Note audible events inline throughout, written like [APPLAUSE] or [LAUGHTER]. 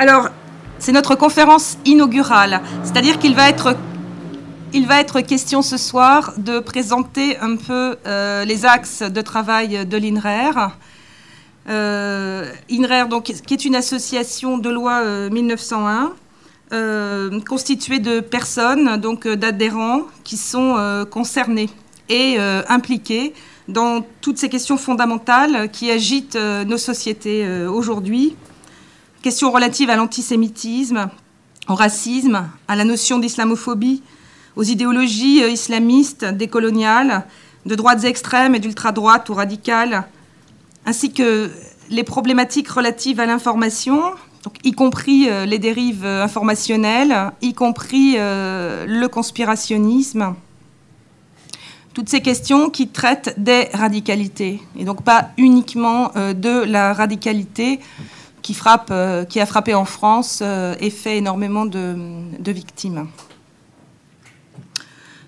Alors, c'est notre conférence inaugurale, c'est-à-dire qu'il va être il va être question ce soir de présenter un peu euh, les axes de travail de l'INRER. Euh, INRER, donc, qui est une association de loi 1901, euh, constituée de personnes, donc d'adhérents, qui sont concernés et impliqués dans toutes ces questions fondamentales qui agitent nos sociétés aujourd'hui. Questions relatives à l'antisémitisme, au racisme, à la notion d'islamophobie, aux idéologies euh, islamistes, décoloniales, de droites extrêmes et d'ultra-droite ou radicales, ainsi que les problématiques relatives à l'information, y compris euh, les dérives euh, informationnelles, y compris le conspirationnisme. Toutes ces questions qui traitent des radicalités, et donc pas uniquement de la radicalité qui, frappe, qui a frappé en France et fait énormément de victimes.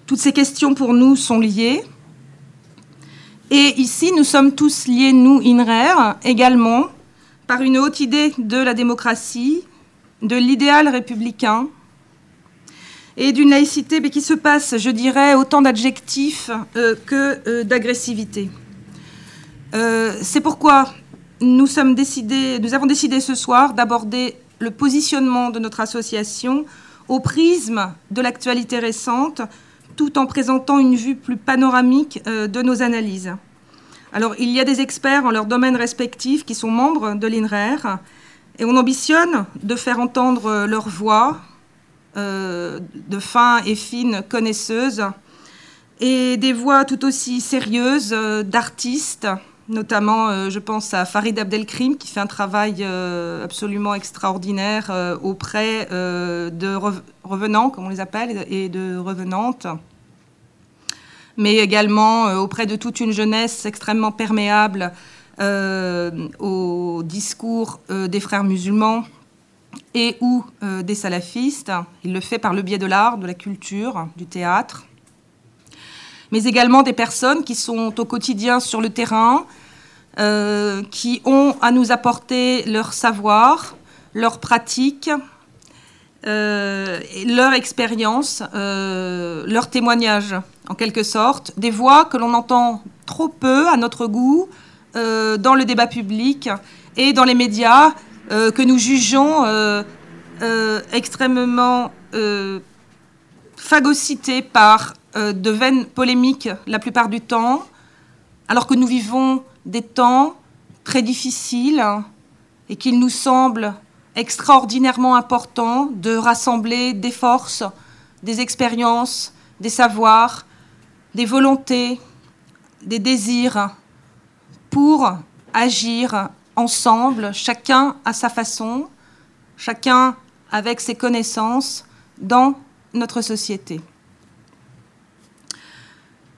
Toutes ces questions pour nous sont liées. Et ici, nous sommes tous liés, nous, INRER, également, par une haute idée de la démocratie, de l'idéal républicain et d'une laïcité mais qui se passe, je dirais, autant d'adjectifs euh, que euh, d'agressivité. Euh, c'est pourquoi nous, avons décidé ce soir d'aborder le positionnement de notre association au prisme de l'actualité récente, tout en présentant une vue plus panoramique euh, de nos analyses. Alors, il y a des experts en leurs domaines respectifs qui sont membres de l'INRER, et on ambitionne de faire entendre leur voix euh, de fins et fines connaisseuses, et des voix tout aussi sérieuses euh, d'artistes, notamment, je pense à Farid Abdelkrim, qui fait un travail absolument extraordinaire auprès de revenants, comme on les appelle, et de revenantes mais également euh, auprès de toute une jeunesse extrêmement perméable euh, au discours euh, des frères musulmans et ou des salafistes. Il le fait par le biais de l'art, de la culture, du théâtre, mais également des personnes qui sont au quotidien sur le terrain, qui ont à nous apporter leur savoir, leur pratique, leur expérience, leur témoignage en quelque sorte, des voix que l'on entend trop peu à notre goût euh, dans le débat public et dans les médias euh, que nous jugeons euh, extrêmement phagocytés par de vaines polémiques la plupart du temps, alors que nous vivons des temps très difficiles et qu'il nous semble extraordinairement important de rassembler des forces, des expériences, des savoirs, des volontés, des désirs pour agir ensemble, chacun à sa façon, chacun avec ses connaissances dans notre société.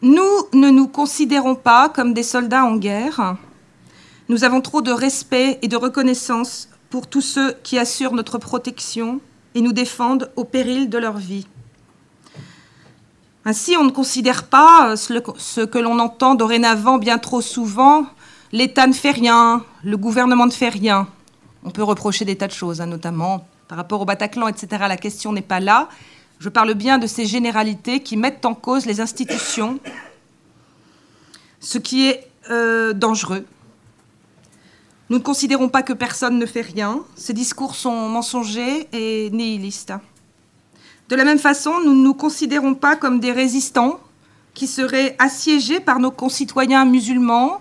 Nous ne nous considérons pas comme des soldats en guerre. Nous avons trop de respect et de reconnaissance pour tous ceux qui assurent notre protection et nous défendent au péril de leur vie. Ainsi, on ne considère pas euh, ce que l'on entend dorénavant bien trop souvent, l'État ne fait rien, le gouvernement ne fait rien. On peut reprocher des tas de choses, hein, notamment par rapport au Bataclan, etc. La question n'est pas là. Je parle bien de ces généralités qui mettent en cause les institutions, ce qui est euh, dangereux. Nous ne considérons pas que personne ne fait rien. Ces discours sont mensongers et nihilistes. De la même façon, nous ne nous considérons pas comme des résistants qui seraient assiégés par nos concitoyens musulmans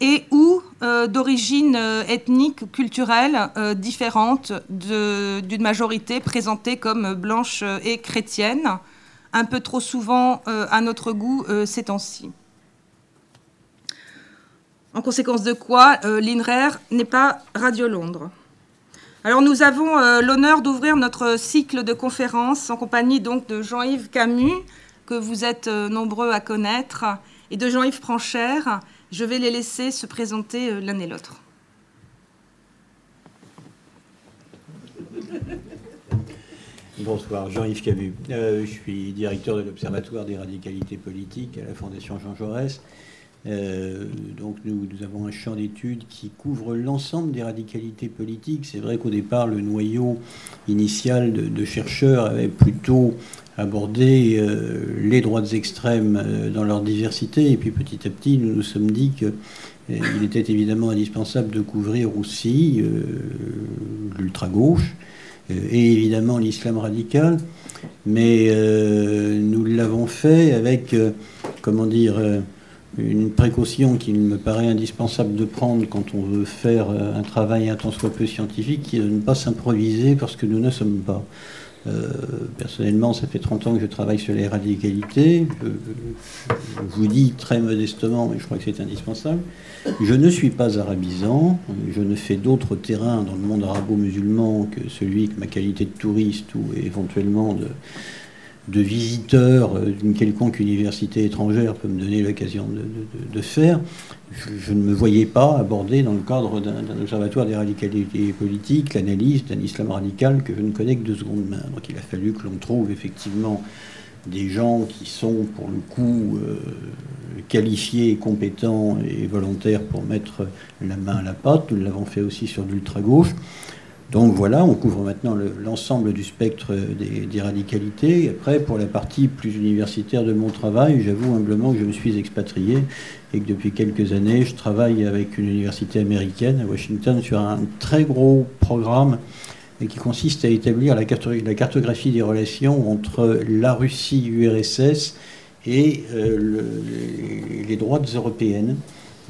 et ou euh, d'origine euh, ethnique, culturelle euh, différente d'une majorité présentée comme blanche et chrétienne, un peu trop souvent à notre goût ces temps-ci. En conséquence de quoi, l'INRER n'est pas Radio Londres. Alors nous avons l'honneur d'ouvrir notre cycle de conférences en compagnie donc de Jean-Yves Camus, que vous êtes nombreux à connaître, et de Jean-Yves Franchère. Je vais les laisser se présenter euh, l'un et l'autre. Bonsoir, Jean-Yves Camus. je suis directeur de l'Observatoire des radicalités politiques à la Fondation Jean Jaurès. Donc nous, avons un champ d'études qui couvre l'ensemble des radicalités politiques. C'est vrai qu'au départ, le noyau initial de, chercheurs avait plutôt abordé les droites extrêmes dans leur diversité. Et puis petit à petit, nous nous sommes dit qu'il était évidemment indispensable de couvrir aussi l'ultra-gauche et évidemment l'islam radical. Mais nous l'avons fait avec, comment dire, une précaution qu'il me paraît indispensable de prendre quand on veut faire euh, un travail un tant soit peu scientifique, qui est de ne pas s'improviser parce que nous ne sommes pas. Euh, personnellement, ça fait 30 ans que je travaille sur les radicalités. Je, vous dis très modestement, mais je crois que c'est indispensable. Je ne suis pas arabisant. Je ne fais d'autres terrains dans le monde arabo-musulman que celui que ma qualité de touriste ou éventuellement de, de visiteurs euh, d'une quelconque université étrangère peut me donner l'occasion de, faire, je, ne me voyais pas aborder dans le cadre d'un observatoire des radicalités politiques l'analyse d'un islam radical que je ne connais que de seconde main. Donc il a fallu que l'on trouve effectivement des gens qui sont pour le coup euh, qualifiés, compétents et volontaires pour mettre la main à la pâte. Nous l'avons fait aussi sur l'ultra-gauche. Donc voilà, on couvre maintenant l'ensemble du spectre des, radicalités. après, pour la partie plus universitaire de mon travail, j'avoue humblement que je me suis expatrié et que depuis quelques années, je travaille avec une université américaine à Washington sur un très gros programme qui consiste à établir la, cartographie des relations entre la Russie URSS et euh, les droites européennes.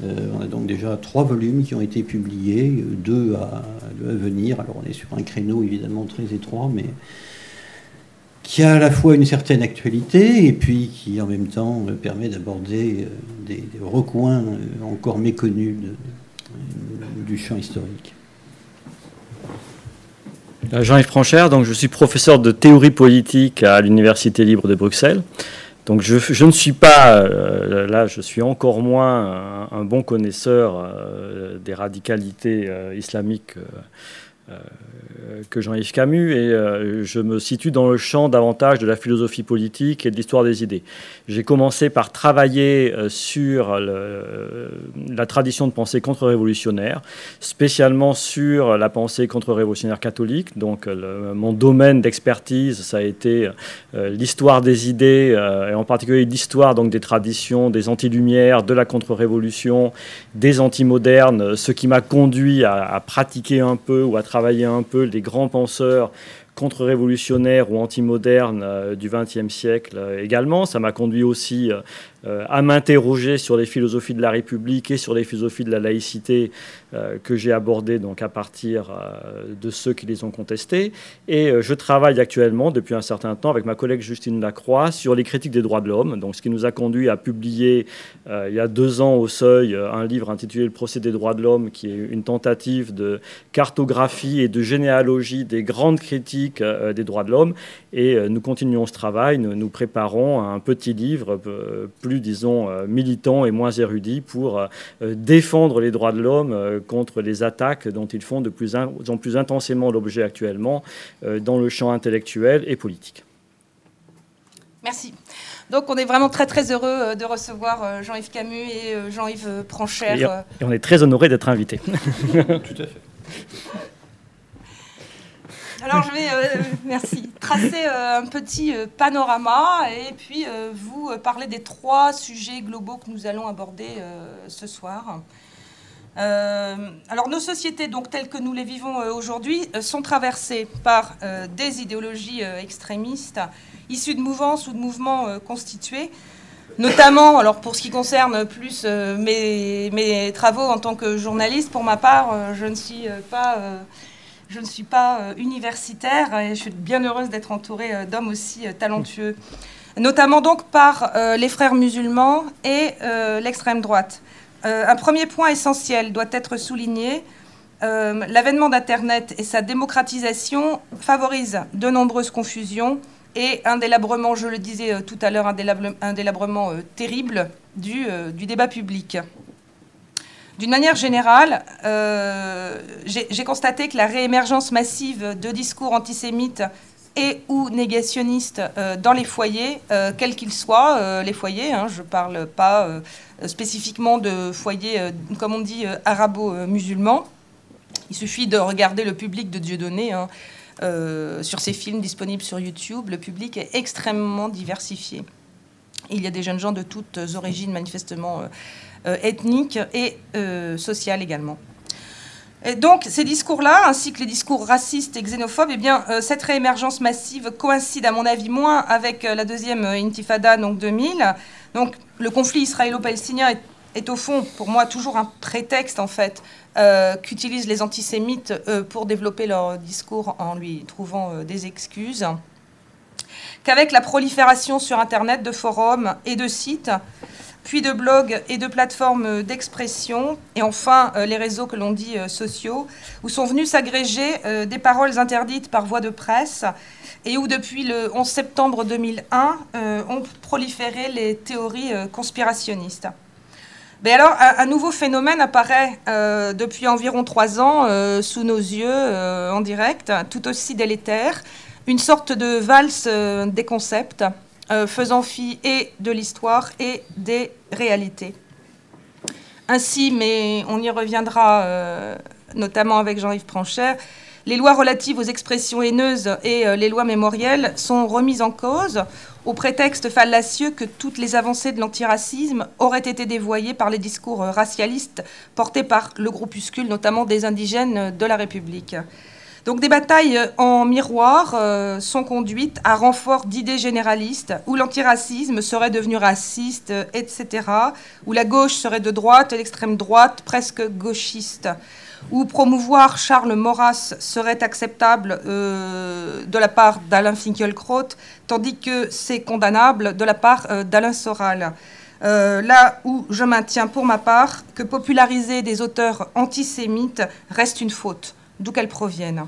Euh, on a donc déjà trois volumes qui ont été publiés, deux à, venir. Alors on est sur un créneau évidemment très étroit, mais qui a à la fois une certaine actualité et puis qui en même temps permet d'aborder euh, des, recoins euh, encore méconnus du champ historique. Jean-Yves Franchère, donc je suis professeur de théorie politique à l'Université libre de Bruxelles. Donc je, ne suis pas, euh, là je suis encore moins un, bon connaisseur euh, des radicalités euh, islamiques que Jean-Yves Camus et euh, je me situe dans le champ davantage de la philosophie politique et de l'histoire des idées. J'ai commencé par travailler euh, sur la tradition de pensée contre-révolutionnaire, spécialement sur la pensée contre-révolutionnaire catholique. Donc mon domaine d'expertise, ça a été l'histoire des idées et en particulier l'histoire donc des traditions, des anti-lumières, de la contre-révolution, des anti-modernes, ce qui m'a conduit à, à pratiquer un peu ou à travailler un peu les grands penseurs contre-révolutionnaires ou anti-modernes euh, du XXe siècle euh, également. Ça m'a conduit aussi euh, à m'interroger sur les philosophies de la République et sur les philosophies de la laïcité que j'ai abordées donc à partir de ceux qui les ont contestées. Et je travaille actuellement depuis un certain temps avec ma collègue Justine Lacroix sur les critiques des droits de l'homme, donc ce qui nous a conduit à publier il y a deux ans au Seuil un livre intitulé Le procès des droits de l'homme, qui est une tentative de cartographie et de généalogie des grandes critiques des droits de l'homme. Et nous continuons ce travail, nous, nous préparons un petit livre plus disons, euh, militants et moins érudits pour euh, défendre les droits de l'homme euh, contre les attaques dont ils font de plus en plus intensément l'objet actuellement dans le champ intellectuel et politique. Merci. Donc on est vraiment très très heureux de recevoir Jean-Yves Camus et Jean-Yves Pranchère. Et on est très honoré d'être invité. [LAUGHS] Tout à fait. Alors je vais, euh, merci, tracer euh, un petit euh, panorama et puis vous parler des trois sujets globaux que nous allons aborder ce soir. alors nos sociétés, donc telles que nous les vivons aujourd'hui, sont traversées par des idéologies extrémistes issues de mouvances ou de mouvements constitués, notamment, alors pour ce qui concerne plus mes, mes, travaux en tant que journaliste, pour ma part, je ne suis pas je ne suis pas euh, universitaire et je suis bien heureuse d'être entourée euh, d'hommes aussi euh, talentueux, notamment donc par les frères musulmans et l'extrême droite. un premier point essentiel doit être souligné. L'avènement d'Internet et sa démocratisation favorisent de nombreuses confusions et un délabrement, je le disais tout à l'heure, un délabrement terrible du, du débat public. D'une manière générale, euh, j'ai constaté que la réémergence massive de discours antisémites et ou négationnistes dans les foyers, quels qu'ils soient, les foyers. Hein, je ne parle pas spécifiquement de foyers, comme on dit, arabo-musulmans. Il suffit de regarder le public de Dieudonné. Hein, sur ces films disponibles sur YouTube, le public est extrêmement diversifié. Il y a des jeunes gens de toutes origines manifestement ethniques et sociales également. Et donc ces discours-là, ainsi que les discours racistes et xénophobes, eh bien, euh, cette réémergence massive coïncide à mon avis moins avec euh, la deuxième euh, intifada, donc 2000. Donc le conflit israélo-palestinien est, est, au fond, pour moi, toujours un prétexte en fait qu'utilisent les antisémites pour développer leur discours en lui trouvant des excuses. Qu'avec la prolifération sur Internet de forums et de sites, puis de blogs et de plateformes d'expression, et enfin euh, les réseaux que l'on dit euh, sociaux, où sont venus s'agréger euh, des paroles interdites par voie de presse, et où depuis le 11 septembre 2001 ont proliféré les théories conspirationnistes. Mais alors, un, nouveau phénomène apparaît depuis environ trois ans sous nos yeux en direct, tout aussi délétère, une sorte de valse des concepts euh, faisant fi et de l'histoire et des réalités. Ainsi, mais on y reviendra euh, notamment avec Jean-Yves Pranchère, les lois relatives aux expressions haineuses et euh, les lois mémorielles sont remises en cause au prétexte fallacieux que toutes les avancées de l'antiracisme auraient été dévoyées par les discours racialistes portés par le groupuscule, notamment des indigènes de la République. Donc des batailles euh, en miroir euh, sont conduites à renfort d'idées généralistes, où l'antiracisme serait devenu raciste, euh, etc., où la gauche serait de droite l'extrême droite presque gauchiste, où promouvoir Charles Maurras serait acceptable de la part d'Alain Finkielkraut, tandis que c'est condamnable de la part d'Alain Soral. là où je maintiens pour ma part que populariser des auteurs antisémites reste une faute d'où qu'elles proviennent.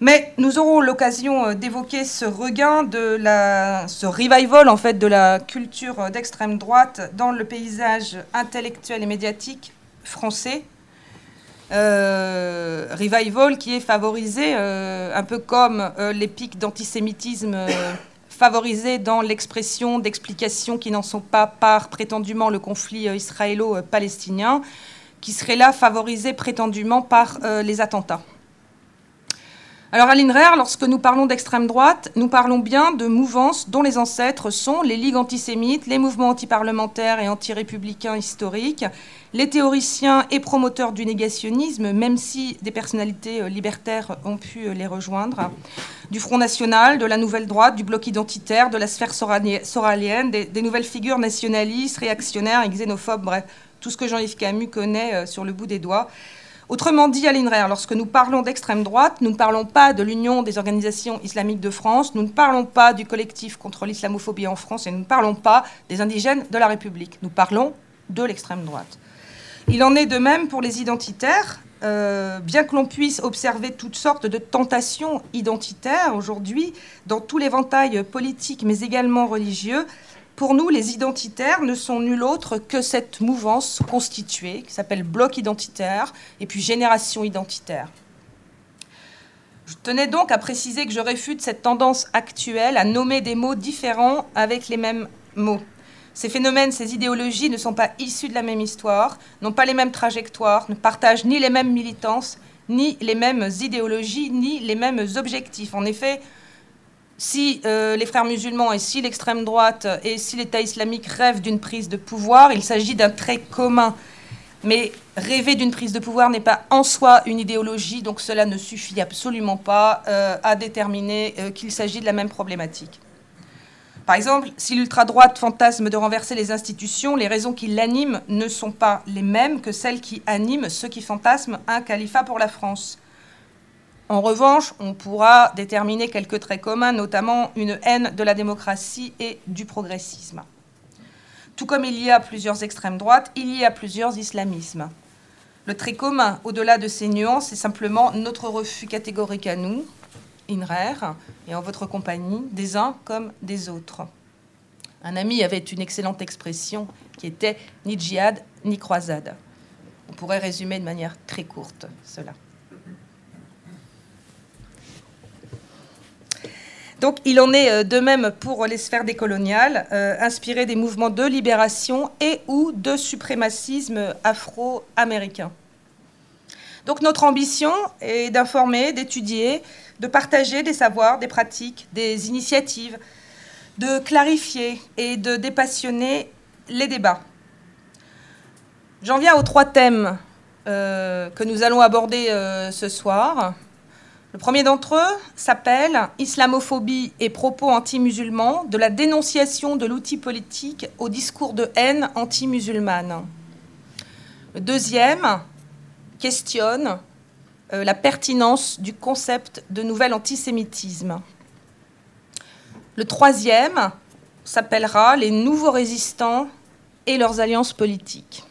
Mais nous aurons l'occasion euh, d'évoquer ce regain de la, ce revival en fait de la culture d'extrême droite dans le paysage intellectuel et médiatique français. Euh, revival qui est favorisé euh, un peu comme les pics d'antisémitisme favorisés dans l'expression d'explications qui n'en sont pas par prétendument le conflit israélo-palestinien, qui serait là favorisé prétendument par les attentats. Alors à l'INRER, lorsque nous parlons d'extrême droite, nous parlons bien de mouvances dont les ancêtres sont les ligues antisémites, les mouvements antiparlementaires et anti-républicains historiques, les théoriciens et promoteurs du négationnisme, même si des personnalités euh, libertaires ont pu euh, les rejoindre, du Front National, de la Nouvelle Droite, du Bloc identitaire, de la sphère soralienne, des, nouvelles figures nationalistes, réactionnaires et xénophobes, bref, tout ce que Jean-Yves Camus connaît euh, sur le bout des doigts. Autrement dit, à l'INRER, lorsque nous parlons d'extrême droite, nous ne parlons pas de l'Union des organisations islamiques de France, nous ne parlons pas du collectif contre l'islamophobie en France et nous ne parlons pas des indigènes de la République. Nous parlons de l'extrême droite. Il en est de même pour les identitaires. Euh, bien que l'on puisse observer toutes sortes de tentations identitaires aujourd'hui dans tout l'éventail politique mais également religieux, pour nous, les identitaires ne sont nul autre que cette mouvance constituée qui s'appelle bloc identitaire et puis génération identitaire. Je tenais donc à préciser que je réfute cette tendance actuelle à nommer des mots différents avec les mêmes mots. Ces phénomènes, ces idéologies ne sont pas issus de la même histoire, n'ont pas les mêmes trajectoires, ne partagent ni les mêmes militances, ni les mêmes idéologies, ni les mêmes objectifs. En effet, si euh, les frères musulmans et si l'extrême droite et si l'État islamique rêvent d'une prise de pouvoir, il s'agit d'un trait commun. Mais rêver d'une prise de pouvoir n'est pas en soi une idéologie, donc cela ne suffit absolument pas euh, à déterminer euh, qu'il s'agit de la même problématique. Par exemple, si l'ultra-droite fantasme de renverser les institutions, les raisons qui l'animent ne sont pas les mêmes que celles qui animent ceux qui fantasment un califat pour la France. En revanche, on pourra déterminer quelques traits communs, notamment une haine de la démocratie et du progressisme. Tout comme il y a plusieurs extrêmes droites, il y a plusieurs islamismes. Le trait commun, au-delà de ces nuances, c'est simplement notre refus catégorique à nous, INRER, et en votre compagnie, des uns comme des autres. Un ami avait une excellente expression qui était ni djihad ni croisade. On pourrait résumer de manière très courte cela. Donc il en est de même pour les sphères décoloniales, inspirées des mouvements de libération et ou de suprémacisme afro-américain. Donc notre ambition est d'informer, d'étudier, de partager des savoirs, des pratiques, des initiatives, de clarifier et de dépassionner les débats. J'en viens aux trois thèmes euh, que nous allons aborder euh, ce soir. Le premier d'entre eux s'appelle Islamophobie et propos anti-musulmans, de la dénonciation de l'outil politique au discours de haine anti-musulmane. Le deuxième questionne euh, la pertinence du concept de nouvel antisémitisme. Le troisième s'appellera Les nouveaux résistants et leurs alliances politiques.